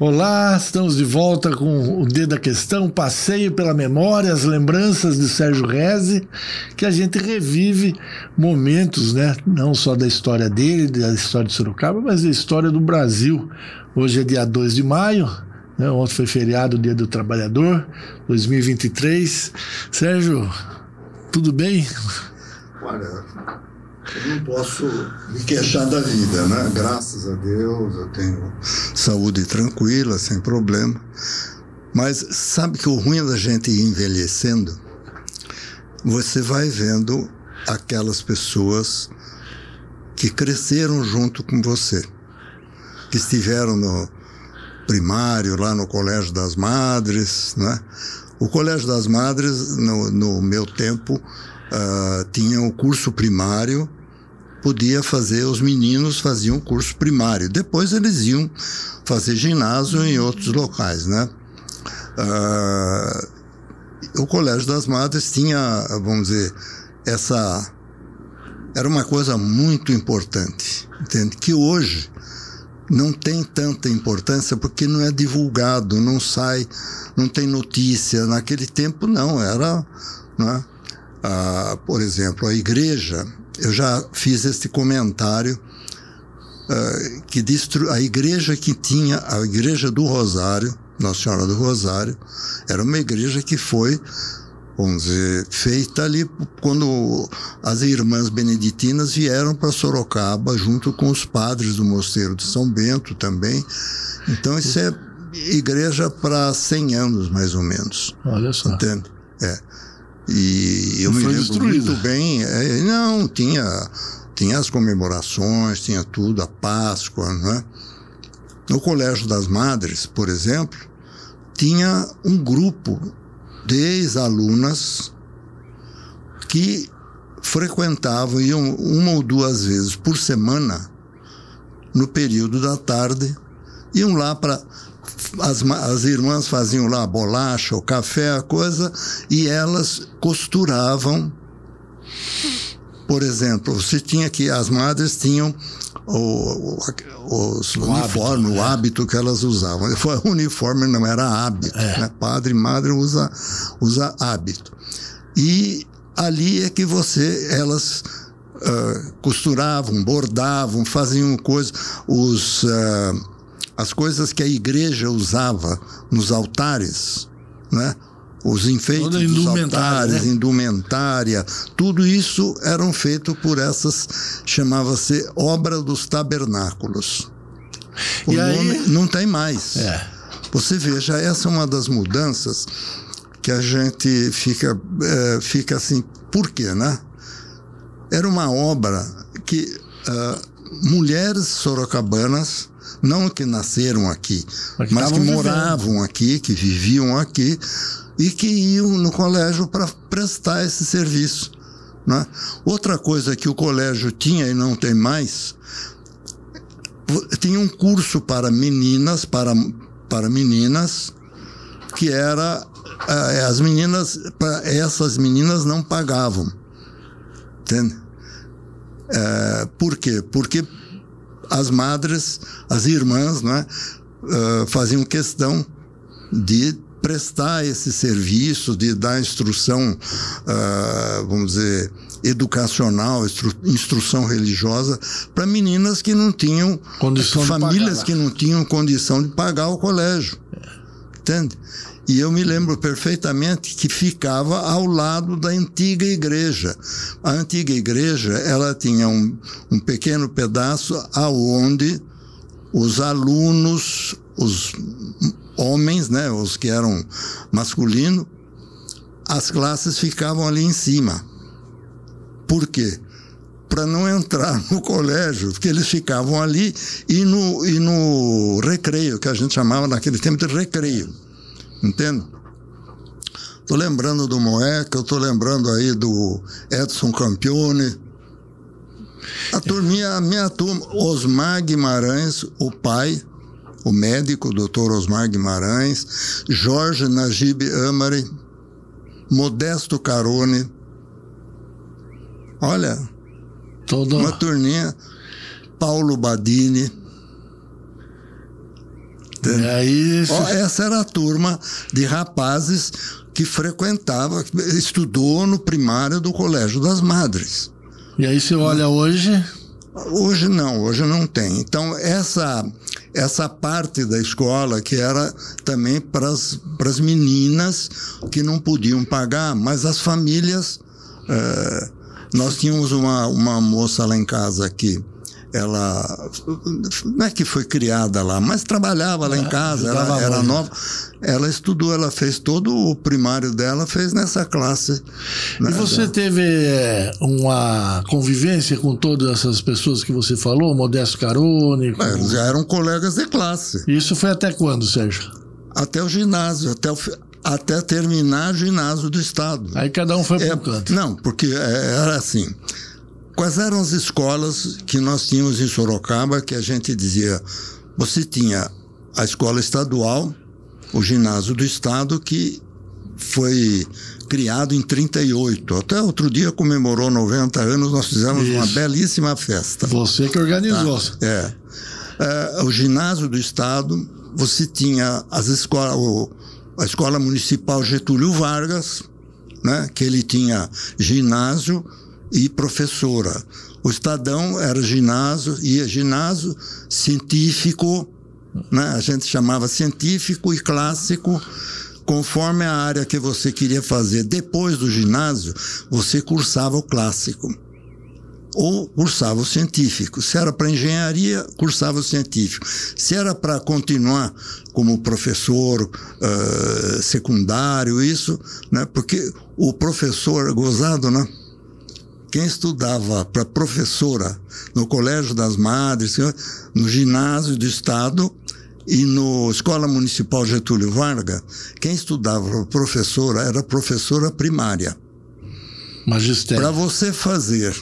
Olá, estamos de volta com o Dedo da Questão, passeio pela memória, as lembranças de Sérgio Reze, que a gente revive momentos, né? Não só da história dele, da história de Sorocaba, mas da história do Brasil. Hoje é dia 2 de maio, né? ontem foi feriado, Dia do Trabalhador, 2023. Sérgio, tudo bem? Olha, eu não posso me queixar da vida, né? Graças a Deus eu tenho saúde tranquila, sem problema. Mas sabe que o ruim da gente ir envelhecendo, você vai vendo aquelas pessoas que cresceram junto com você, que estiveram no primário, lá no Colégio das Madres, né? O Colégio das Madres, no, no meu tempo, uh, tinha o curso primário, podia fazer, os meninos faziam curso primário. Depois eles iam fazer ginásio em outros locais, né? Uh, o Colégio das Madres tinha, vamos dizer, essa. Era uma coisa muito importante, entende? Que hoje não tem tanta importância porque não é divulgado, não sai, não tem notícia. Naquele tempo, não, era. Né? Ah, por exemplo, a igreja, eu já fiz este comentário, ah, que destru... a igreja que tinha, a igreja do Rosário, Nossa Senhora do Rosário, era uma igreja que foi, vamos dizer, feita ali quando as irmãs beneditinas vieram para Sorocaba, junto com os padres do Mosteiro de São Bento também. Então, isso é igreja para 100 anos, mais ou menos. Olha só. Entende? É. E eu Não me lembro destruída. muito bem. é, não, tinha, tinha as comemorações, tinha tudo, a Páscoa, né? No Colégio das Madres, por exemplo, tinha um grupo de ex-alunas que frequentavam, iam uma ou duas vezes por semana, no período da tarde, iam lá para as, as irmãs faziam lá a bolacha, o café, a coisa, e elas costuravam. Por exemplo, você tinha que as madres tinham o, o, os uniformes, o hábito que elas usavam. Foi uniforme, não era hábito. Né? Padre e madre usa, usa hábito. E ali é que você, elas ah, costuravam, bordavam, faziam coisas. Os, ah, as coisas que a igreja usava nos altares, né? os enfeites Toda dos indumentária, altares, né? indumentária, tudo isso eram feito por essas, chamava-se Obra dos Tabernáculos. O E aí- nome não tem mais. É. Você veja, essa é uma das mudanças que a gente fica, eh, fica assim, por quê, né? Era uma obra que ah, mulheres sorocabanas, não que nasceram aqui, Mas que mas que estavam vivendo. moravam aqui, que viviam aqui e que iam no colégio para prestar esse serviço. Né? Outra coisa que o colégio tinha e não tem mais, tinha um curso para meninas, para, para meninas, que era eh, as meninas, essas meninas não pagavam. Entende? Eh, por quê? Porque as madres, as irmãs, né, eh, faziam questão de prestar esse serviço, de dar instrução, ah, vamos dizer, educacional, instru- instrução religiosa para meninas que não tinham, Condição famílias pagar. que não tinham condição de pagar o colégio. Entende? E eu me lembro perfeitamente que ficava ao lado da antiga igreja. A antiga igreja, ela tinha um, um pequeno pedaço aonde os alunos, os homens, né, os que eram masculinos, as classes ficavam ali em cima. Por quê? Para não entrar no colégio, porque eles ficavam ali e no, e no recreio, que a gente chamava naquele tempo de recreio. Entende? Tô lembrando do Moeca, eu tô lembrando aí do Edson Campione. A turminha, a minha turma, Osmar Guimarães, o pai, o médico, o doutor Osmar Guimarães, Jorge Najib Amari, Modesto Carone. Olha, Todo... uma turninha, Paulo Badini. É isso. essa era a turma de rapazes que frequentava, estudou no primário do Colégio das Madres. E aí você olha hoje. Hoje não, hoje não tem. Então, essa, essa parte da escola que era também para as meninas que não podiam pagar, mas as famílias. É, nós tínhamos uma, uma moça lá em casa que ela não é que foi criada lá, mas trabalhava lá em ah, casa, ela era nova. Ela estudou, ela fez todo o primário dela, fez nessa classe. Né, e você teve é, uma convivência com todas essas pessoas que você falou, Modesto Carone? Com... Eles já eram colegas de classe. Isso foi até quando, Sérgio? Até o ginásio, até o, até terminar o ginásio do Estado. Aí cada um foi para é, um canto. Não, porque é, era assim. Quais eram as escolas que nós tínhamos em Sorocaba que a gente dizia? Você tinha a escola estadual, o ginásio do Estado, que foi criado em 38. Até outro dia comemorou 90 anos, nós fizemos Isso. uma belíssima festa. Você que organizou. Tá? É. é. O ginásio do Estado, você tinha as escolas, a Escola Municipal Getúlio Vargas, né, que ele tinha ginásio, e professora. O Estadão era ginásio, ia ginásio científico, né? a gente chamava científico e clássico, conforme a área que você queria fazer. Depois do ginásio, você cursava o clássico ou cursava o científico. Se era para engenharia, cursava o científico. Se era para continuar como professor uh, secundário, isso, né? Porque o professor, gozado, né? Quem estudava para professora no Colégio das Madres, no ginásio do Estado e no Escola Municipal Getúlio Vargas, quem estudava para professora era professora primária. Magistério. Para você fazer,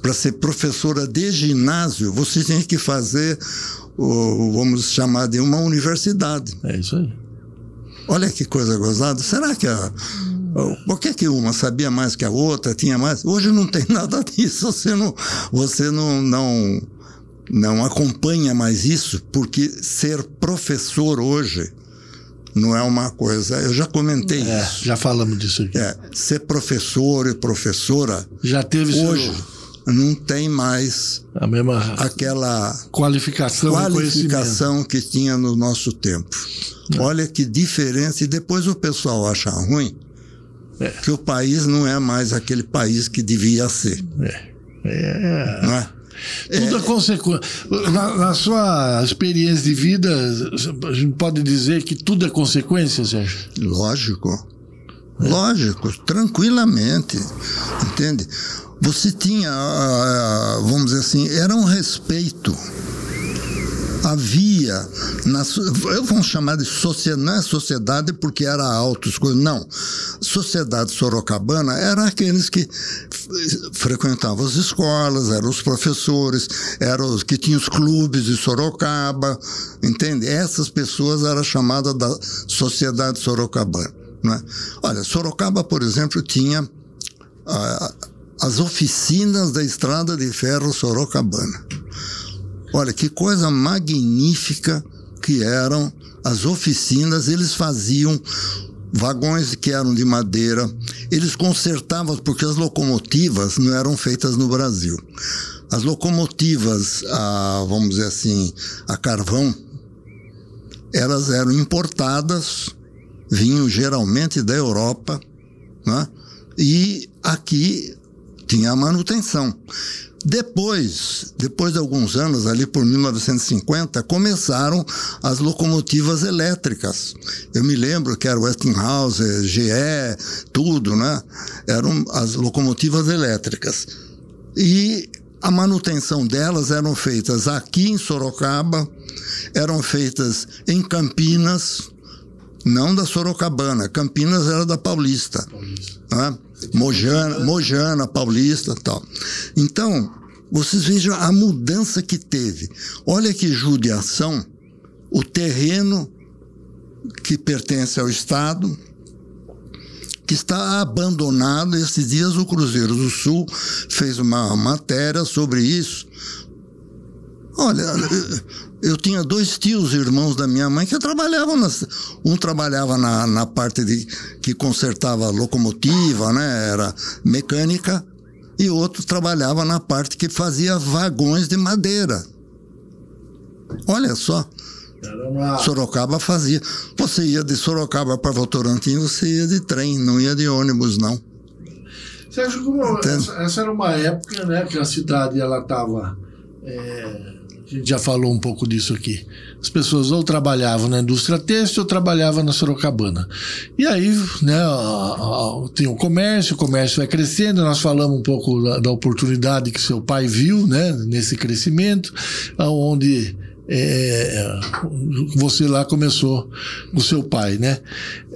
para ser professora de ginásio, você tem que fazer, o, vamos chamar de uma universidade. É isso aí. Olha que coisa gozada. Será que a, por que, que uma sabia mais que a outra, tinha mais? Hoje não tem nada disso. Você não, você não, não, não acompanha mais isso, porque ser professor hoje não é uma coisa. Eu já comentei é, isso. Já falamos disso aqui. É, ser professor e professora. Já teve hoje. Seu não tem mais a mesma aquela qualificação, qualificação que tinha no nosso tempo. É. Olha que diferença. E depois o pessoal acha ruim é. que o país não é mais aquele país que devia ser. É. é. Não é? Tudo é, é consequência. Na, na, sua experiência de vida, a gente pode dizer que tudo é consequência, Sérgio? Lógico. É. Lógico, tranquilamente. Entende? Você tinha, ah, vamos dizer assim, era um respeito havia, na, eu vou chamar de sociedade, não é sociedade porque era altos, não. Sociedade sorocabana era aqueles que frequentavam as escolas, eram os professores, eram os que tinham os clubes de Sorocaba, entende? Essas pessoas eram chamadas da sociedade sorocabana. Né? Olha, Sorocaba, por exemplo, tinha ah, as oficinas da estrada de ferro Sorocabana. Olha, que coisa magnífica que eram as oficinas, eles faziam vagões que eram de madeira, eles consertavam, porque as locomotivas não eram feitas no Brasil. As locomotivas, a, vamos dizer assim, a carvão, elas eram importadas, vinham geralmente da Europa, né? e aqui tinha a manutenção. Depois, depois de alguns anos, ali por 1950, começaram as locomotivas elétricas. Eu me lembro que era Westinghouse, GE, tudo, né? Eram as locomotivas elétricas. E a manutenção delas eram feitas aqui em Sorocaba, eram feitas em Campinas, não da Sorocabana. Campinas era da Paulista. Paulista. Né? Mojana, Mojana, Paulista tal. Então, vocês vejam a mudança que teve. Olha que judiação, o terreno que pertence ao Estado, que está abandonado. Esses dias o Cruzeiro do Sul fez uma matéria sobre isso. Olha, eu tinha dois tios irmãos da minha mãe que trabalhavam nas, um trabalhava na, na parte de que consertava locomotiva, né, era mecânica, e outro trabalhava na parte que fazia vagões de madeira. Olha só. Sorocaba fazia. Você ia de Sorocaba para Votorantim, você ia de trem, não ia de ônibus, não. Sérgio, como essa, essa, era uma época né, que a cidade ela estava. É, já falou um pouco disso aqui. As pessoas ou trabalhavam na indústria têxtil ou trabalhavam na Sorocabana. E aí, né, tem o comércio, o comércio vai crescendo. Nós falamos um pouco da, da oportunidade que seu pai viu, né, nesse crescimento, onde é, você lá começou o seu pai, né?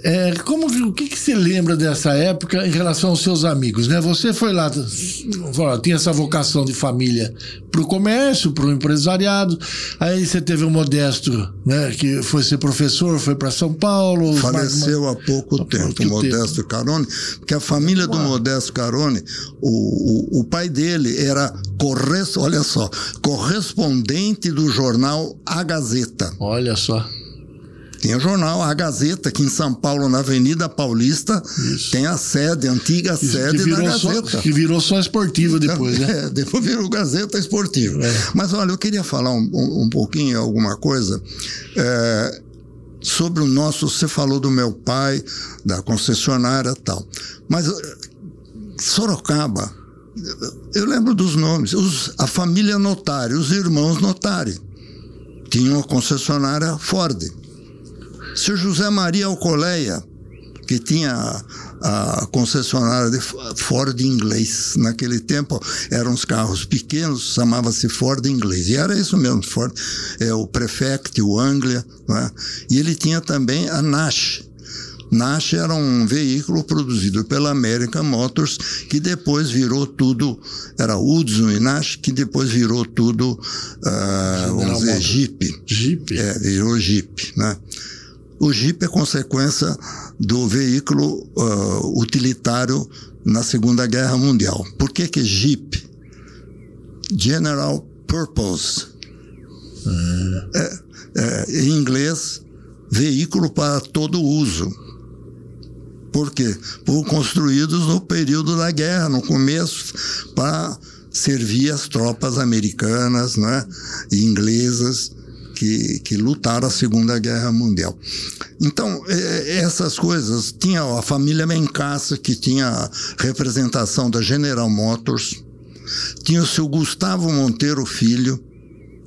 É, como, o que, que você lembra dessa época em relação aos seus amigos, né? Você foi lá, tinha essa vocação de família para o comércio, para o empresariado. Aí você teve o Modesto, né? Que foi ser professor, foi para São Paulo. Faleceu há pouco há tempo, pouco Modesto tempo. Carone, porque a família do Modesto Carone, o, o, o pai dele era corres, olha só, correspondente do jornal A Gazeta. Olha só. Tem o jornal A Gazeta, aqui em São Paulo, na Avenida Paulista, Isso. tem a sede, a antiga Isso, sede da Gazeta. Só, que virou só esportiva depois, né? É, depois virou Gazeta Esportiva. É. Mas olha, eu queria falar um, um, um pouquinho, alguma coisa. É, sobre o nosso, você falou do meu pai, da concessionária tal. Mas Sorocaba, eu lembro dos nomes, os, a família Notari, os irmãos Notari, tinham a concessionária Ford. Seu José Maria Alcoleia, que tinha a, a concessionária de Ford inglês. Naquele tempo eram os carros pequenos, chamava-se Ford inglês. E era isso mesmo, Ford, é, o Prefect, o Anglia. Né? E ele tinha também a Nash. Nash era um veículo produzido pela American Motors, que depois virou tudo, era Hudson e Nash, que depois virou tudo, uh, vamos dizer, Jeep. Jeep? É, virou Jeep, né? O Jeep é consequência do veículo uh, utilitário na Segunda Guerra Mundial. Por que que Jeep? General Purpose. Hum. É, é, em inglês, veículo para todo uso. Por quê? Foram construídos no período da guerra, no começo, para servir as tropas americanas né, e inglesas que, que lutaram a Segunda Guerra Mundial. Então, é, essas coisas, tinha a família Mencassa, que tinha representação da General Motors, tinha o seu Gustavo Monteiro Filho,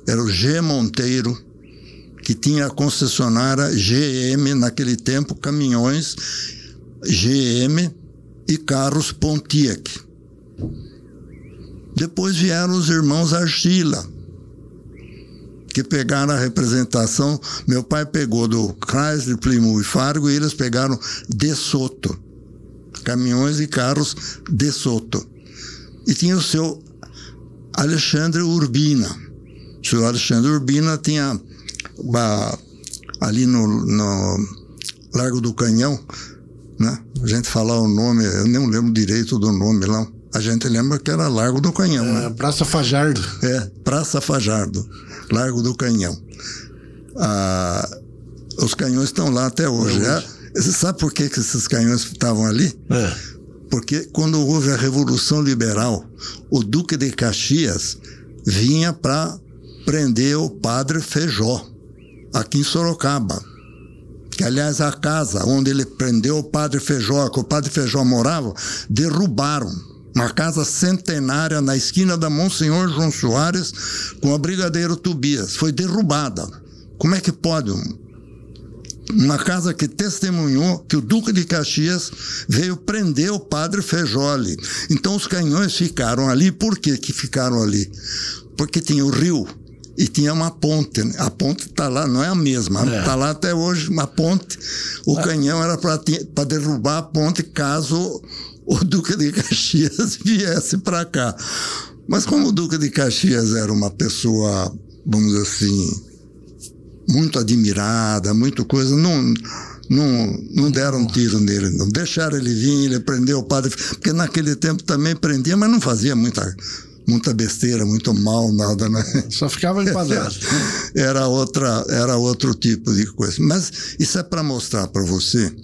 era o G. Monteiro, que tinha a concessionária GM, naquele tempo, caminhões GM e carros Pontiac. Depois vieram os irmãos Argila, que pegaram a representação. Meu pai pegou do Chrysler, Plymouth e Fargo e eles pegaram de Soto. Caminhões e carros de Soto. E tinha o seu Alexandre Urbina. O seu Alexandre Urbina tinha uma, ali no, no Largo do Canhão, né? A gente falar o nome, eu nem lembro direito do nome lá. A gente lembra que era Largo do Canhão, é, né? Praça Fajardo. É, Praça Fajardo. Largo do Canhão. Ah, os canhões estão lá até hoje. É, você sabe por que, que esses canhões estavam ali? É. Porque quando houve a Revolução Liberal, o Duque de Caxias vinha para prender o padre Feijó, aqui em Sorocaba. Que, aliás, a casa onde ele prendeu o padre Feijó, que o padre Feijó morava, derrubaram uma casa centenária na esquina da Monsenhor João Soares com a Brigadeiro Tobias. Foi derrubada. Como é que pode? Uma casa que testemunhou que o Duque de Caxias veio prender o padre Fejoli. Então os canhões ficaram ali. Por que, que ficaram ali? Porque tinha o rio e tinha uma ponte. A ponte está lá, não é a mesma, está é. Tá lá até hoje uma ponte. O é. canhão era para derrubar a ponte caso o Duque de Caxias viesse para cá. Mas como o Duque de Caxias era uma pessoa, vamos dizer assim, muito admirada, muito coisa, não, não, não deram um tiro nele, não deixaram ele vir, ele prendeu o padre, porque naquele tempo também prendia, mas não fazia muita muita besteira, muito mal, nada, né? Só ficava enquadrado. era outra, era outro tipo de coisa. Mas isso é para mostrar para você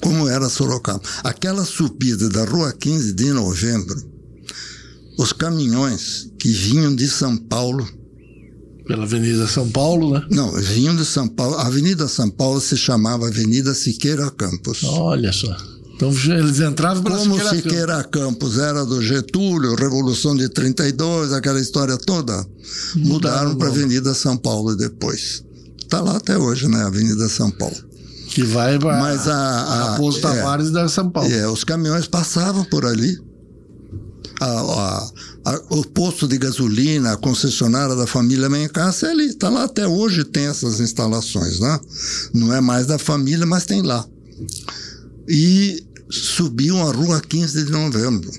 como era Sorocaba. Aquela subida da Rua 15 de Novembro, os caminhões que vinham de São Paulo pela Avenida São Paulo, né? Não, vinham de São Paulo. A Avenida São Paulo se chamava Avenida Siqueira Campos. Olha só. Então eles entravam pela Como Siqueira, Siqueira Campos era do Getúlio, Revolução de 32, aquela história toda, mudaram, para Avenida São Paulo depois. Está lá até hoje, né? Avenida São Paulo. Que vai para Mas a, a Raposo é, Tavares da São Paulo. É, os caminhões passavam por ali. A, a, a, o posto de gasolina, a concessionária da família Mencassi é ali. Está lá até hoje, tem essas instalações, né? Não é mais da família, mas tem lá. E subiam a rua 15 de novembro.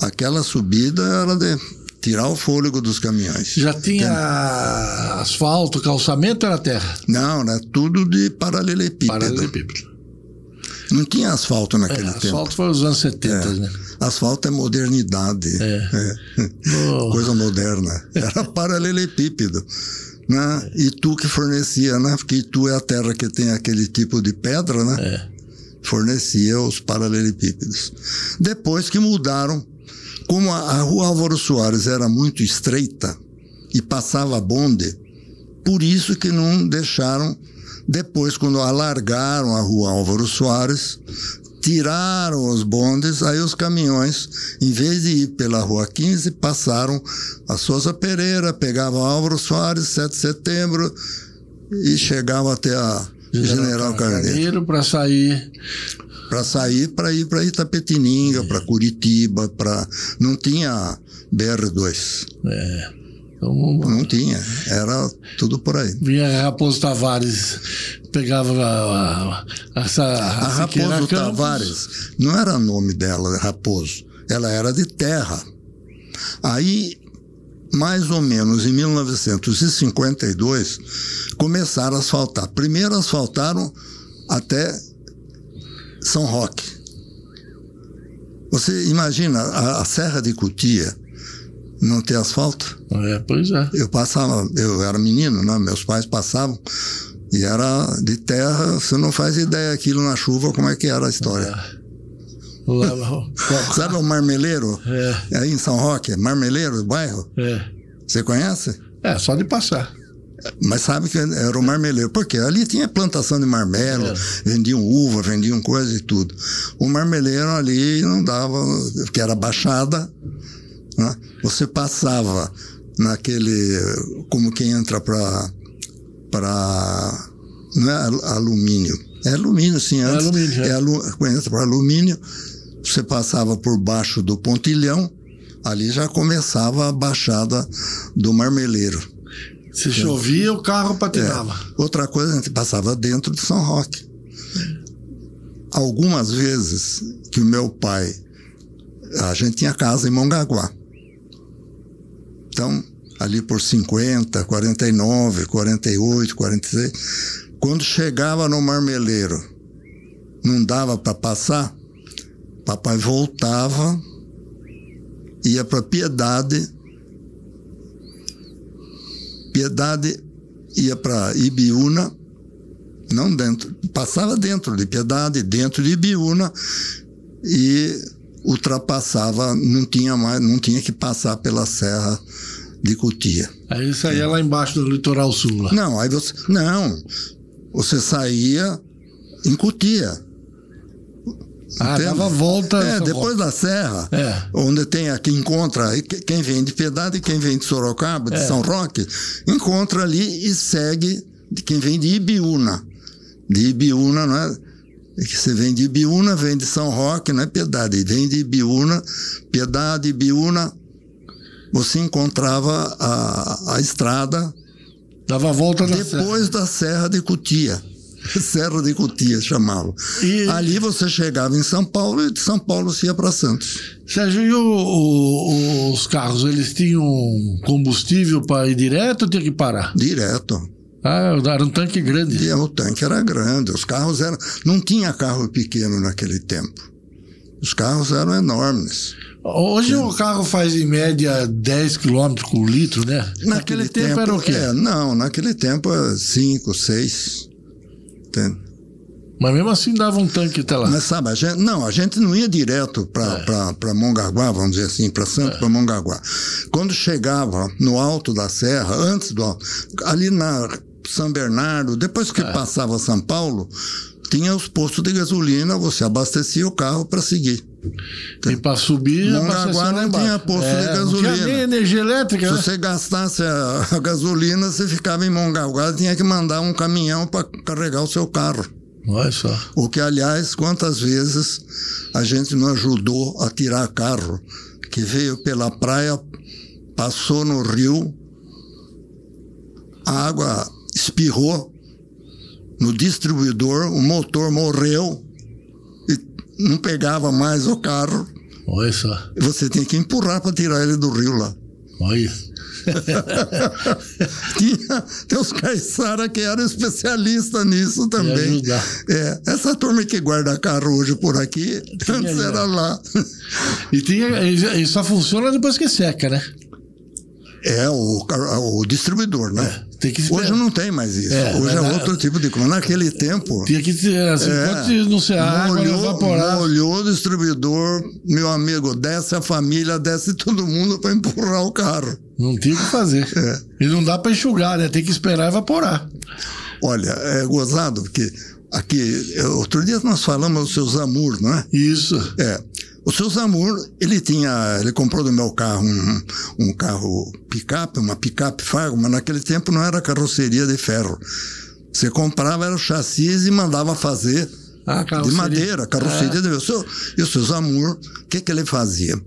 Aquela subida era de tirar o fôlego dos caminhões. Já tinha Tem... asfalto, calçamento ou era terra? Não, era tudo de paralelepípedo. Paralelepípedo. Não tinha asfalto naquele é, tempo. Asfalto foi os anos 70, é. né? Asfalto é modernidade. É. é. Oh. Coisa moderna. Era paralelepípedo. Né? E tu que fornecia, né? Porque tu é a terra que tem aquele tipo de pedra, né? É fornecia os paralelepípedos. Depois que mudaram, como a, rua Álvaro Soares era muito estreita e passava bonde, por isso que não deixaram. Depois, quando alargaram a rua Álvaro Soares, tiraram os bondes, aí os caminhões, em vez de ir pela rua 15, passaram a Souza Pereira, pegavam Álvaro Soares, 7 de setembro, e chegavam até a General, General Carneiro. para sair. Para sair, para ir para Itapetininga, para Curitiba, para. Não tinha BR2. É. Então, não tinha, era tudo por aí. Vinha Raposo Tavares, pegava a, a, essa. A, a Raposo Tavares, não era nome dela, Raposo, ela era de terra. Aí mais ou menos em 1952, começaram a asfaltar. Primeiro asfaltaram até São Roque. Você imagina a, a Serra de Cutia não ter asfalto? É, pois é. Eu passava, eu era menino, né? meus pais passavam e era de terra, você não faz ideia aquilo na chuva, como é que era a história. É. Sabe o Marmeleiro? É. Aí em São Roque, Marmeleiro, bairro? É. Você conhece? É, só de passar. Mas sabe que era o marmeleiro. Porque ali tinha plantação de marmelo, é. vendiam uva, vendiam coisa e tudo. O marmeleiro ali não dava, porque era baixada. Né? Você passava naquele. Como quem entra para. para não é alumínio. É alumínio, sim. Antes, é alumínio. É. É alu, entra para alumínio você passava por baixo do pontilhão, ali já começava a baixada do marmeleiro. Se chovia, o carro patinava. É. Outra coisa, a gente passava dentro de São Roque. Algumas vezes que o meu pai, a gente tinha casa em Mongaguá. Então, ali por 50, 49, 48, 46, quando chegava no marmeleiro, não dava para passar, Papai voltava, ia para Piedade, Piedade ia para Ibiúna, não dentro, passava dentro de Piedade, dentro de Ibiúna e ultrapassava, não tinha mais, não tinha que passar pela serra de Cutia. Aí saía é. lá embaixo do litoral sul. Lá. Não, aí você não, você saía em Cutia. Ah, dava volta. É, depois volta. da serra, é. onde tem aqui, encontra quem vem de Piedade e quem vem de Sorocaba, de é. São Roque, encontra ali e segue de quem vem de Ibiúna. De Ibiúna, não é? Que você vem de Ibiúna, vem de São Roque, não é Piedade, vem de Ibiúna, Piedade, Ibiúna, você encontrava a, a estrada. Dava volta Depois serra. da Serra de Cutia. Serra de Cotia chamava. E... Ali você chegava em São Paulo e de São Paulo você ia para Santos. Sérgio, e o, o, os carros, eles tinham combustível para ir direto ou tinha que parar? Direto. Ah, era um tanque grande. E o tanque era grande. Os carros eram. Não tinha carro pequeno naquele tempo. Os carros eram enormes. Hoje o carro faz em média 10 km por litro, né? Naquele, naquele tempo, tempo, era o quê? É, não, naquele tempo 5, 6. Entende? Mas mesmo assim dava um tanque até lá. Mas sabe, a gente, não, a gente não ia direto para é. Mongaguá, vamos dizer assim, para Santo, é. para Mongaguá. Quando chegava no alto da serra, antes do ali na São Bernardo, depois que é. passava São Paulo, tinha os postos de gasolina, você abastecia o carro para seguir. E para subir, Mongaguá não tinha posto é, de gasolina. Não tinha nem energia elétrica. Se né? você gastasse a, a, gasolina, você ficava em Mongaguá, tinha que mandar um caminhão para carregar o seu carro. Olha só. O que, aliás, quantas vezes a gente não ajudou a tirar carro que veio pela praia, passou no rio, a água espirrou no distribuidor, o motor morreu não pegava mais o carro. Olha só. Você tem que empurrar para tirar ele do rio lá. Olha. Tinha, tem os caiçara que eram especialistas nisso também. É, essa turma que guarda carro hoje por aqui, tinha antes era lá. E, tinha, e só funciona depois que seca, né? É, o, o distribuidor, né? É, tem que Hoje não tem mais isso. É, Hoje é outro tipo de coisa. Naquele tempo. Tinha que ter, assim, é, ser água, molhou, evaporar. Molhou o distribuidor, meu amigo, desce a família, desce todo mundo para empurrar o carro. Não tinha o que fazer. É. E não dá para enxugar, né? Tem que esperar evaporar. Olha, é gozado, porque aqui, outro dia nós falamos do seu Zamur, não é? Isso. É. O seu Zamur, ele tinha, ele comprou do meu carro um, um carro picape, uma picape Fargo, mas naquele tempo não era carroceria de ferro. Você comprava era o chassi e mandava fazer ah, de madeira, carroceria é. de ferro. E o seu Zamur, o que, que ele fazia?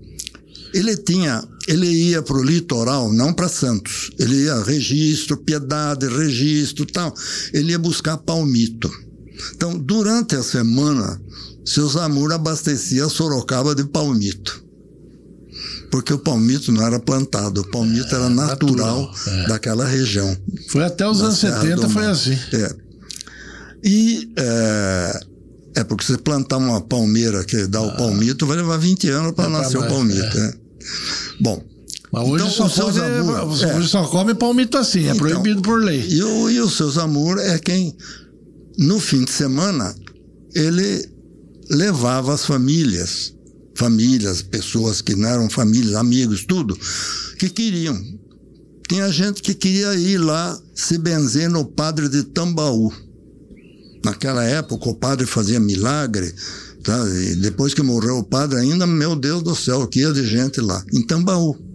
Ele tinha, ele ia para o litoral, não para Santos. Ele ia registro, piedade, registro, tal. Ele ia buscar palmito. Então, durante a semana, seu Zamur abastecia Sorocaba de palmito. Porque o palmito não era plantado, o palmito é, era natural, natural é. daquela região. Foi até os anos 70, foi assim. É. E é, é, porque você plantar uma palmeira que dá ah. o palmito, vai levar 20 anos para nascer o palmito. É. Bom, mas hoje, então, só, pode, amor, é. hoje só come palmito assim, é então, proibido por lei. E o, e o seu Zamur é quem, no fim de semana, ele levava as famílias, famílias, pessoas que não eram famílias, amigos, tudo, que queriam. Tinha gente que queria ir lá se benzer no padre de Tambaú. Naquela época o padre fazia milagre, tá? E depois que morreu o padre ainda, meu Deus do céu, que ia de gente lá, em Tambaú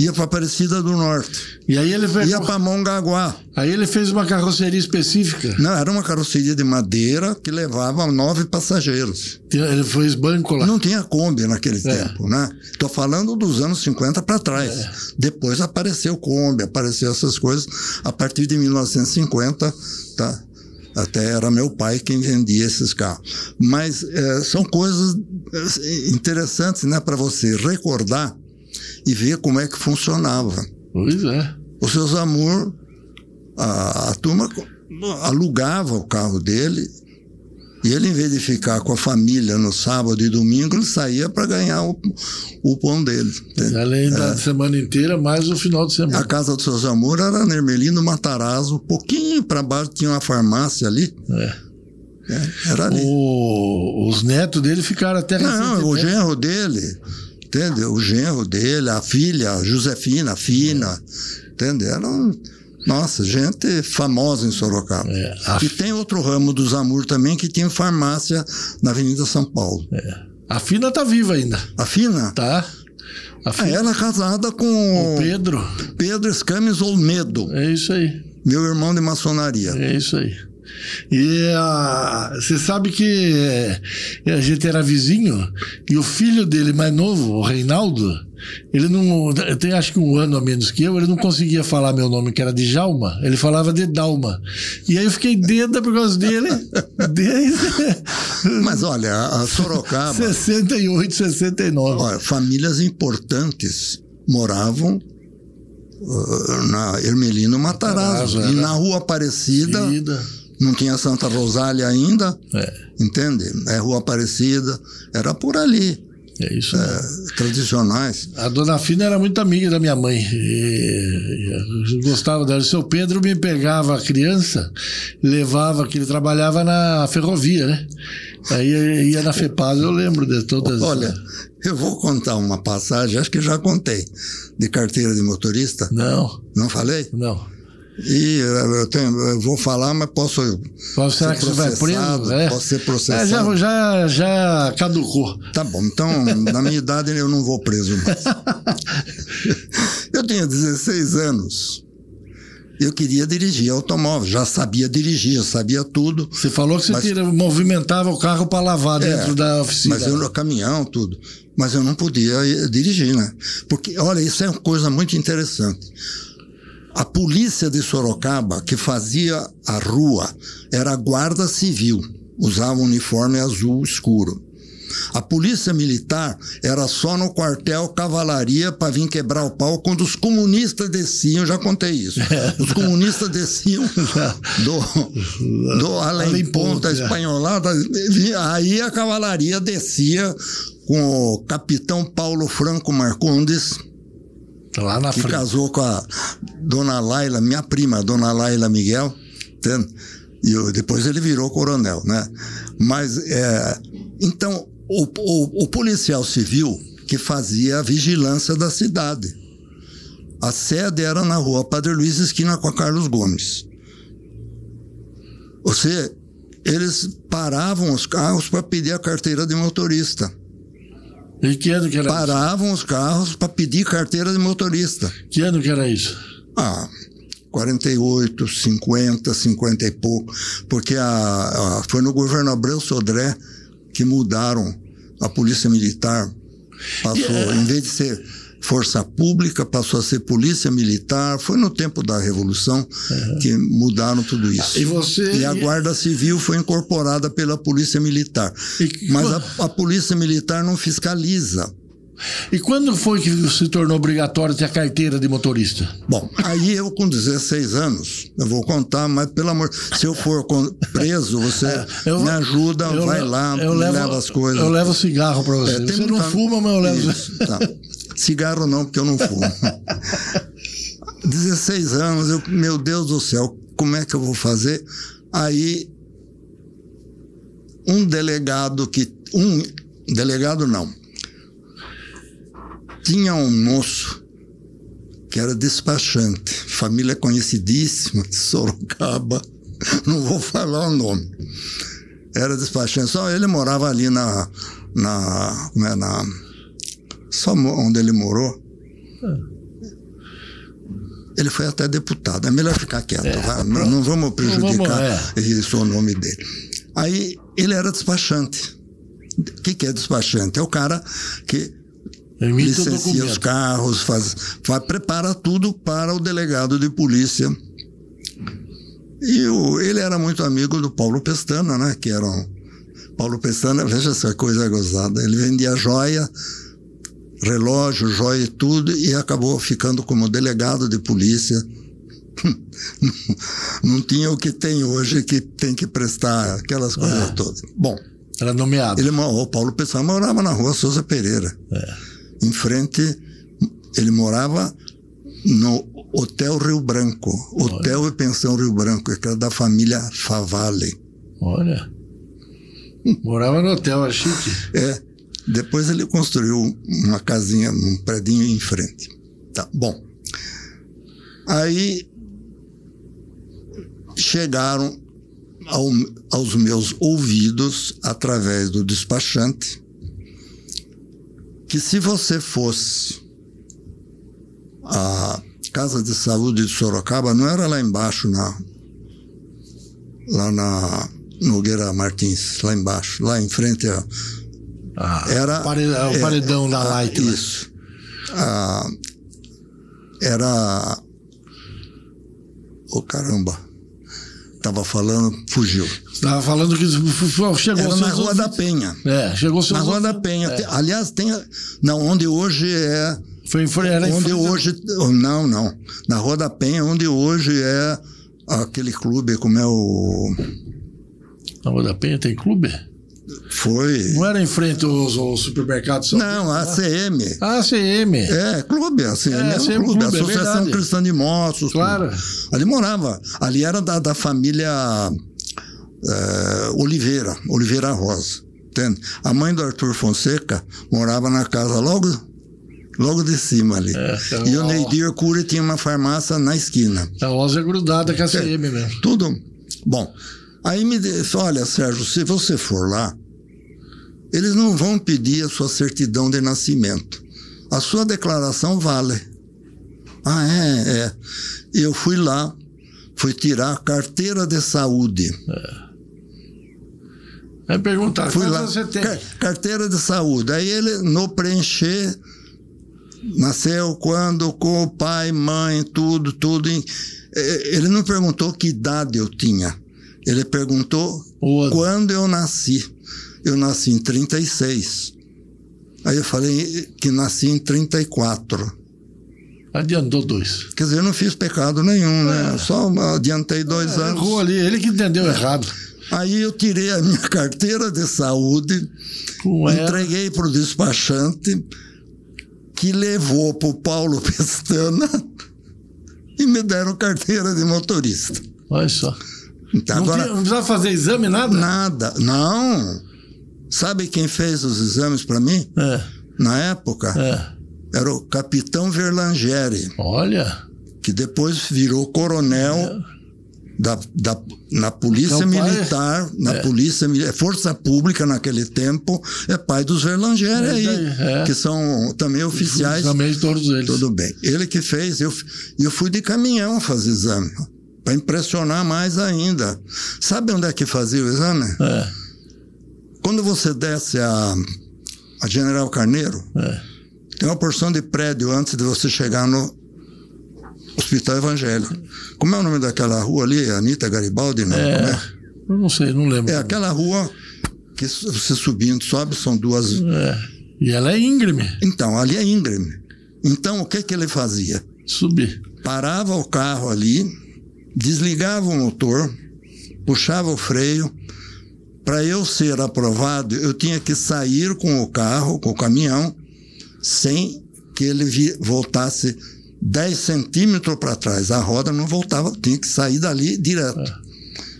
ia para Aparecida do Norte. E aí ele. Ia para Mongaguá. Aí ele fez uma carroceria específica? Não, era uma carroceria de madeira que levava nove passageiros. Ele fez banco lá? Não tinha Kombi naquele é. tempo, né? Estou falando dos anos 50 para trás. É. Depois apareceu Kombi, apareceu essas coisas. A partir de 1950, tá? Até era meu pai quem vendia esses carros. Mas é, são coisas é, interessantes né, para você recordar e ver como é que funcionava. Pois é. O seu Zamor, a, a turma alugava o carro dele e ele, em vez de ficar com a família no sábado e domingo, ele saía para ganhar o, o pão dele. Além é. da semana inteira, mais o final de semana. A casa do seu Zamor era na Ermelino Matarazzo, um pouquinho para baixo tinha uma farmácia ali. É. é era ali. O, os netos dele ficaram até Não, o genro dele entendeu? O genro dele, a filha, Josefina, Fina, entendeu? Eram, nossa, gente famosa em Sorocaba. É, a... E tem outro ramo do Zamur também que tinha farmácia na Avenida São Paulo. É. A Fina tá viva ainda. A Fina? Tá. A Fina... Ah, ela é casada com... O Pedro. Pedro Escames Olmedo. É isso aí. Meu irmão de maçonaria. É isso aí. E você sabe que é, a gente era vizinho e o filho dele mais novo, o Reinaldo, ele não. Tem acho que um ano a menos que eu, ele não conseguia falar meu nome, que era de Jalma, ele falava de Dalma. E aí eu fiquei deda por causa dele. Desde. Mas olha, a Sorocaba. 68, 69. Olha, famílias importantes moravam uh, na Ermelino Matarazzo. Matarazzo e na Rua Aparecida. Vida não tinha Santa Rosália ainda, é. entende? É Rua Aparecida, era por ali. É isso é, tradicionais. A dona Fina era muito amiga da minha mãe. E, gostava dela. O seu Pedro me pegava a criança, levava, que ele trabalhava na ferrovia, né? Aí ia na FEPAS, eu lembro de todas. Olha, eu vou contar uma passagem, acho que já contei, de carteira de motorista. Não. Não falei? Não. E eu, tenho, eu vou falar, mas posso. Posso será que você vai preso? É. Posso ser processado. É, já, já, já caducou. Tá bom, então, na minha idade eu não vou preso mais. eu tinha 16 anos eu queria dirigir automóvel, já sabia dirigir, já sabia tudo. Você falou que você mas, tira, movimentava o carro para lavar é, dentro da oficina. Mas eu, caminhão, tudo. Mas eu não podia eh, dirigir, né? Porque, olha, isso é uma coisa muito interessante. A polícia de Sorocaba, que fazia a rua, era a guarda civil, usava um uniforme azul escuro. A polícia militar era só no quartel cavalaria para vir quebrar o pau quando os comunistas desciam, já contei isso. Os comunistas desciam do, do além ponta espanholada, aí a cavalaria descia com o capitão Paulo Franco Marcondes, Lá na que frente. casou com a dona Laila, minha prima, dona Laila Miguel, entende? E eu, depois ele virou coronel, né? Mas, é, então, o, o, o policial civil que fazia a vigilância da cidade. A sede era na rua Padre Luiz, esquina com a Carlos Gomes. Você, eles paravam os carros para pedir a carteira de motorista. E que ano que era Paravam isso? os carros para pedir carteira de motorista. Que ano que era isso? Ah, 48, 50, 50 e pouco. Porque a, a foi no governo Abreu Sodré que mudaram a polícia militar. Passou, yeah. em vez de ser força pública, passou a ser polícia militar. Foi no tempo da Revolução uhum. que mudaram tudo isso. E, você... e a Guarda Civil foi incorporada pela Polícia Militar. E... Mas a, a Polícia Militar não fiscaliza. E quando foi que se tornou obrigatório ter a carteira de motorista? Bom, aí eu com 16 anos, eu vou contar, mas pelo amor, se eu for preso, você é, eu, me ajuda, vai lá, eu levo, leva as coisas. Eu levo cigarro para você. É, você não fuma, mas eu levo. Isso, tá. Cigarro não, porque eu não fumo. 16 anos, eu, meu Deus do céu, como é que eu vou fazer? Aí um delegado que um delegado não tinha um moço que era despachante, família conhecidíssima de Sorocaba, não vou falar o nome. Era despachante, só ele morava ali na. na como é, na. Só onde ele morou. Ele foi até deputado. É melhor ficar quieto, é, não, não, vamos prejudicar não vamos, é. o nome dele. Aí ele era despachante. O que, que é despachante? É o cara que licencia os carros, faz, faz, prepara tudo para o delegado de polícia. E o, ele era muito amigo do Paulo Pestana, né? Que era um, Paulo Pestana, veja essa coisa gozada. Ele vendia joia, relógio, joia e tudo, e acabou ficando como delegado de polícia. Não tinha o que tem hoje, que tem que prestar aquelas coisas é. todas. Bom. Era nomeado. Ele, o Paulo Pestana morava na rua Souza Pereira. É em frente, ele morava no Hotel Rio Branco, Hotel Olha. e Pensão Rio Branco, que era da família Favale. Olha. Morava no hotel, é chique. É. Depois ele construiu uma casinha, um predinho em frente. Tá, bom. Aí chegaram ao, aos meus ouvidos, através do despachante, que se você fosse a Casa de Saúde de Sorocaba, não era lá embaixo, na, lá na Nogueira Martins, lá embaixo, lá em frente a. Ah, era, paredão, o é, paredão da Light. Né? Isso. Ah, era. Oh, caramba estava falando, fugiu. Estava falando que chegou Era na Rua da Penha. É, chegou Na Rua da Penha. É. Aliás, tem. Não, onde hoje é. Foi, foi era onde hoje. Não, não. Na Rua da Penha, onde hoje é aquele clube, como é o. Na Rua da Penha tem clube? Foi. Não era em frente aos, aos supermercados? Não, a ACM. A ACM. É, clube, a ACM É, é, um clube, Clube, é Associação verdade. Cristã de Moços. Claro. tudo. Ali morava. Ali era da, da família eh, Oliveira, Oliveira Rosa. Entende? A mãe do Arthur Fonseca morava na casa logo, logo de cima ali. É, então, e o. Neidir Cury tinha uma farmácia na esquina. A Osa é grudada com a ACM mesmo. Tudo. Bom, aí me disse: olha, Sérgio, se você for lá, eles não vão pedir a sua certidão de nascimento. A sua declaração vale. Ah, é, é. Eu fui lá, fui tirar a carteira de saúde. Aí perguntar, Fui lá, você tem? ca- carteira de saúde. Aí ele, no preencher, nasceu quando, com o pai, mãe, tudo, tudo. eh, Ele não perguntou que idade eu tinha. Ele perguntou quando eu nasci. Eu nasci em 36. Aí eu falei que nasci em 34. Adiantou dois. Quer dizer, eu não fiz pecado nenhum, né? Só adiantei dois É, anos. errou ali, ele que entendeu errado. Aí eu tirei a minha carteira de saúde, entreguei para o despachante, que levou para o Paulo Pestana e me deram carteira de motorista. Olha só. Então, Não, agora, tinha- não precisava fazer exame, nada? nada, não. Sabe quem fez os exames para mim? É, Na época, é. era o capitão Verlangeri, Olha. que depois virou coronel da, da, na polícia Então, pai- militar, na é. polícia Mili- força pública naquele tempo, é pai dos Verlangeri É, aí, é. que são também oficiais. Também todos eles. Tudo bem. Ele que fez, eu, eu fui de caminhão fazer exame, para impressionar mais ainda. Sabe onde é que fazia o exame? É, Quando você desce a, a General Carneiro, é. tem uma porção de prédio antes de você chegar no Hospital Evangélico. Como é o nome daquela rua ali? Anitta Garibaldi? Não, É. como é? Eu não sei, não lembro. é aquela rua que você subindo, sobe, são duas. É. E ela é íngreme. Então, ali é íngreme. Então, o que, que ele fazia? Subir. Parava o carro ali, desligava o motor, puxava o freio. Para eu ser aprovado, eu tinha que sair com o carro, com o caminhão, sem que ele voltasse 10 centímetros para trás. A roda não voltava, tinha que sair dali direto.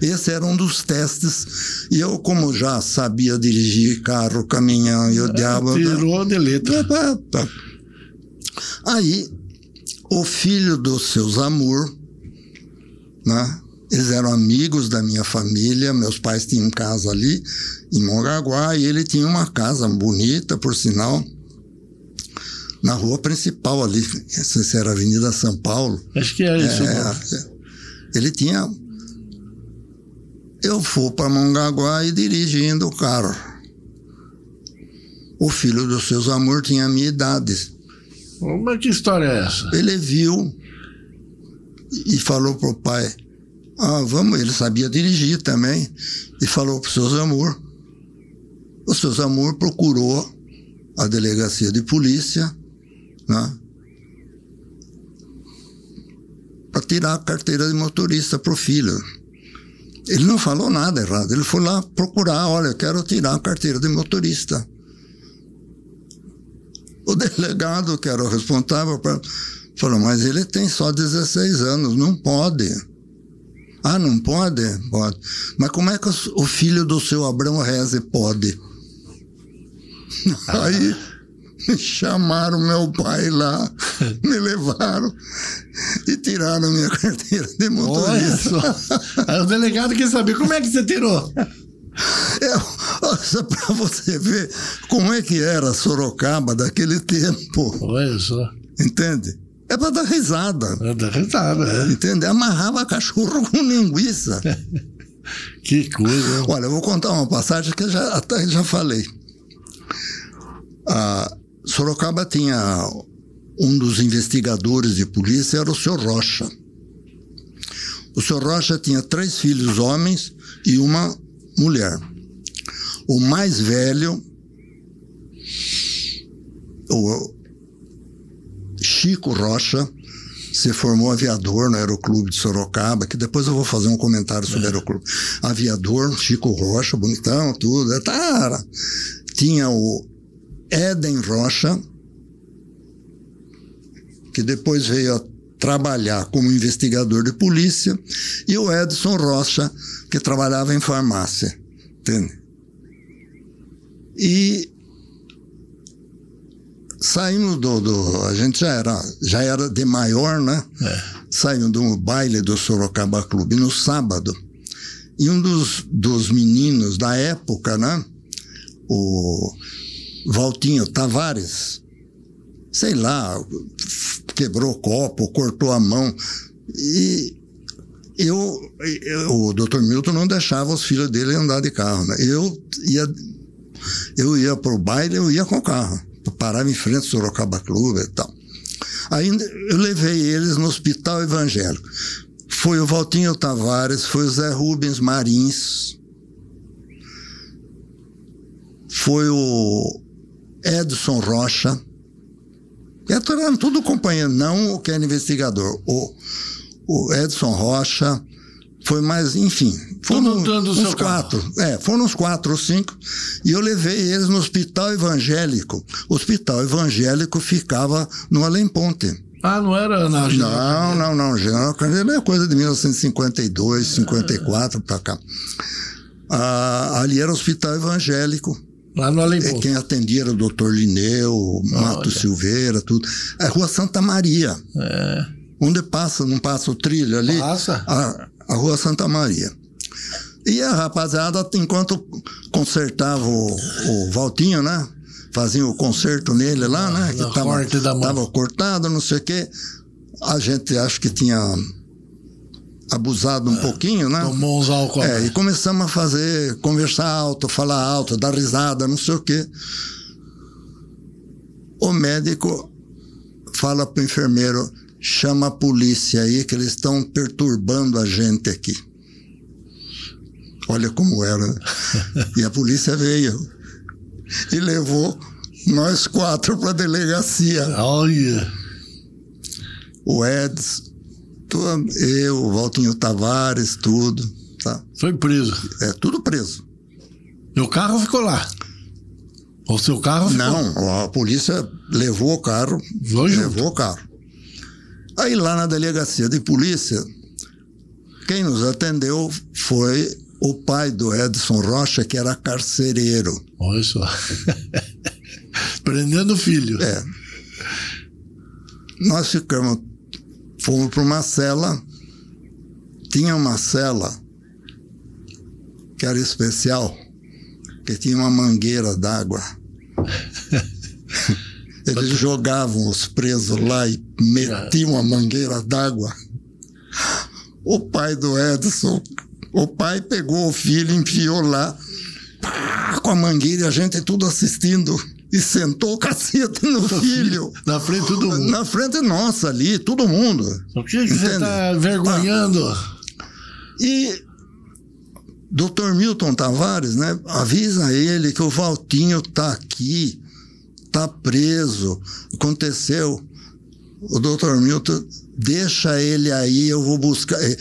Esse era um dos testes. E eu, como já sabia dirigir carro, caminhão e o diabo. Tirou de letra. Pá. Aí, o filho dos seus Amor, né? Eles eram amigos da minha família, meus pais tinham casa ali em Mongaguá e ele tinha uma casa bonita, por sinal, na rua principal ali, se era Avenida São Paulo. Acho que é isso. É, mano. ele tinha. Eu fui para Mongaguá e dirigindo o carro. O filho dos seus amor tinha a minha idade. Mas que história é essa? Ele viu e falou pro pai: Ah, vamos. Ele sabia dirigir também. E falou pro seus amor. O seus amor procurou a delegacia de polícia, né? Para tirar a carteira de motorista pro filho. Ele não falou nada errado. Ele foi lá procurar: Olha, eu quero tirar a carteira de motorista. O delegado, que era o responsável, falou: Mas ele tem só 16 anos, não pode. Ah, não pode? Pode. Mas como é que o filho do seu Abrão Reze pode? Aí me chamaram meu pai lá, me levaram e tiraram minha carteira de Olha motorista. só. Aí o delegado quer saber como é que você tirou. É, só para você ver como é que era Sorocaba daquele tempo, Olha só. entende? É para dar risada. É da risada, é. Entende? Amarrava cachorro com linguiça. Que coisa. Olha, eu vou contar uma passagem que eu já, até já falei. A Sorocaba tinha um dos investigadores de polícia, era o senhor Rocha. O senhor Rocha tinha três filhos homens e uma mulher. O mais velho, o Chico Rocha, se formou aviador no Aeroclube de Sorocaba, que depois eu vou fazer um comentário sobre o é. Aeroclube. Aviador, Chico Rocha, bonitão, tudo. É, tá, tinha o Éden Rocha, que depois veio a trabalhar como investigador de polícia, e o Edson Rocha, que trabalhava em farmácia. Entende? E saímos do, do, A gente já era, já era de maior, né? É. Saímos do baile do Sorocaba Clube no sábado. E um dos, dos meninos da época, né? O Valtinho Tavares, sei lá, quebrou o copo, cortou a mão. E eu, eu, o doutor Milton não deixava os filhos dele andar de carro. Né? Eu ia, eu ia para o baile, eu ia com o carro. Parava em frente ao Sorocaba Clube e tal. Ainda eu levei eles no hospital evangélico. Foi o Valtinho Tavares, foi o Zé Rubens Marins, foi o Edson Rocha, eram tudo companheiro, não o que era investigador. O, o Edson Rocha, foi mais, enfim. Foram uns quatro. É, foram uns quatro ou cinco. E eu levei eles no hospital evangélico. O hospital evangélico ficava no Além Ponte. Ah, não era na Não, não, não. General Carneiro é coisa de 1952, 54 para cá. Ah, ali era o hospital evangélico. Lá no Além Quem atendia era o doutor Lineu, Mato Silveira, tudo. É Rua Santa Maria. É. Onde passa, não passa o trilho ali? Passa. A, a Rua Santa Maria. E a rapaziada, enquanto consertava o, o Valtinho, né? Fazia o conserto nele lá, né? Que tava, tava cortado, não sei o quê. A gente acho que tinha abusado um é, pouquinho, né? Tomou uns álcool. É, e começamos a fazer, conversar alto, falar alto, dar risada, não sei o quê. O médico fala pro enfermeiro, chama a polícia aí que eles estão perturbando a gente aqui. Olha como era. Né? e a polícia veio e levou nós quatro para a delegacia. Olha. O Eds, eu, o Valtinho Tavares, tudo. Tá? Foi preso. É, tudo preso. O carro ficou lá? O seu carro ficou? Não, a polícia levou o carro. levou o carro. Aí lá na delegacia de polícia, quem nos atendeu foi o pai do Edson Rocha, que era carcereiro. Olha só. Prendendo o filho. É. Nós ficamos Fomos para uma cela. Tinha uma cela que era especial, que tinha uma mangueira d'água. Eles jogavam os presos lá e metiam a mangueira d'água. O pai do Edson, o pai pegou o filho, enfiou lá, pá, com a mangueira a gente tudo assistindo e sentou o cacete no filho. Na frente todo mundo. Na frente nossa ali, todo mundo. O que você está vergonhando? E doutor Milton Tavares, né? Avisa ele que o Valtinho tá aqui, tá preso, aconteceu. O doutor Milton, deixa ele aí, eu vou buscar. Eh,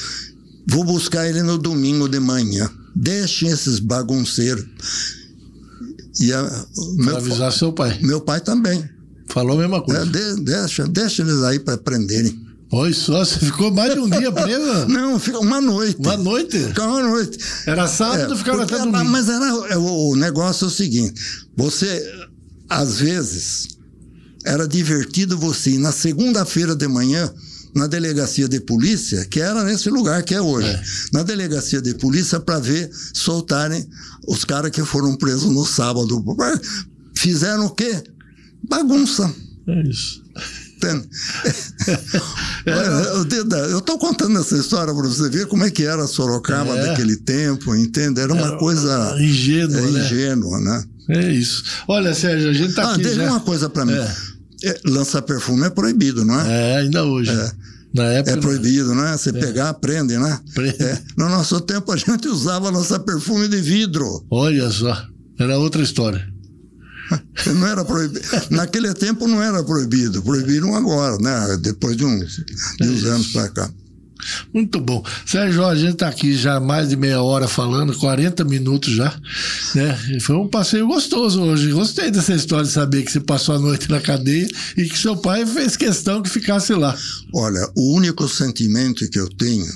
vou buscar ele no domingo de manhã. Deixem esses bagunceiros. E a, meu, avisar seu pai. Meu pai também. Falou a mesma coisa. É, de, deixa, deixa eles aí para aprenderem. Oi, só, você ficou mais de um dia preso? Não, fica uma noite. Uma noite? uma noite. Era sábado, é, ficava até domingo. Mas era, é, o negócio é o seguinte, você, às vezes, era divertido você ir na segunda-feira de manhã na delegacia de polícia, que era nesse lugar que é hoje, é. na delegacia de polícia para ver soltarem os caras que foram presos no sábado. Fizeram o quê? Bagunça. É isso. É. Eu estou contando essa história para você ver como é que era Sorocaba é. daquele tempo, entende? Era uma era coisa ingênua, é, né? ingênua, né? É isso. Olha, Sérgio, a gente está ah, aqui. Deixa uma coisa para mim. É. É, lançar perfume é proibido, não é? É, ainda hoje. É. Na época, é proibido, né? Você é. pegar, prende, né? Prende. É. No nosso tempo a gente usava lançar perfume de vidro. Olha só, era outra história. Não era proibido. Naquele tempo não era proibido. Proibiram agora, né? Depois de uns, de uns anos para cá. Muito bom. Sérgio, a gente está aqui já mais de meia hora falando, 40 minutos já. Né? Foi um passeio gostoso hoje. Gostei dessa história de saber que você passou a noite na cadeia e que seu pai fez questão que ficasse lá. Olha, o único sentimento que eu tenho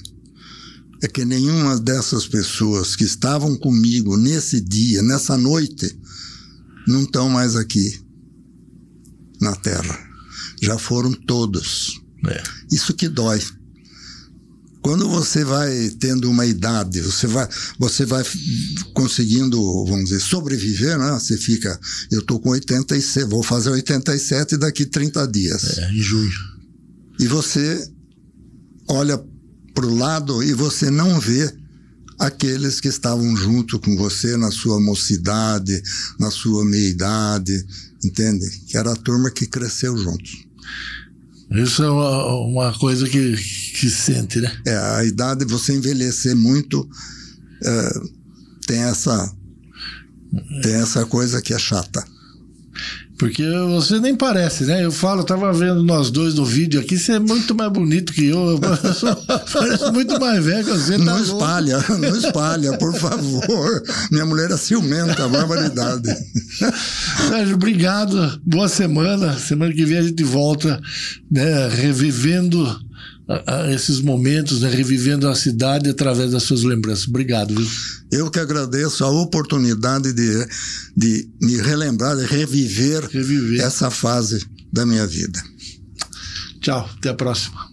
é que nenhuma dessas pessoas que estavam comigo nesse dia, nessa noite, não estão mais aqui na Terra. Já foram todos. É. Isso que dói. Quando você vai tendo uma idade, você vai, você vai conseguindo, vamos dizer, sobreviver, né? Você fica, eu tô com 86, vou fazer 87 daqui 30 dias. É, em junho. E você olha para o lado e você não vê aqueles que estavam junto com você na sua mocidade, na sua meia-idade, entende? Que era a turma que cresceu juntos. Isso é uma, uma coisa que, que sente, né? É, a idade, você envelhecer muito, é, tem essa tem essa coisa que é chata. Porque você nem parece, né? Eu falo, eu tava vendo nós dois no vídeo aqui, você é muito mais bonito que eu. Parece muito mais velho que você. Tá não espalha, não espalha, por favor. Minha mulher é ciumenta, barbaridade. Sérgio, obrigado. Boa semana. Semana que vem a gente volta, né, revivendo a, a esses momentos, né, revivendo a cidade através das suas lembranças. Obrigado, viu? Eu que agradeço a oportunidade de, de me relembrar, de reviver, reviver essa fase da minha vida. Tchau, até a próxima.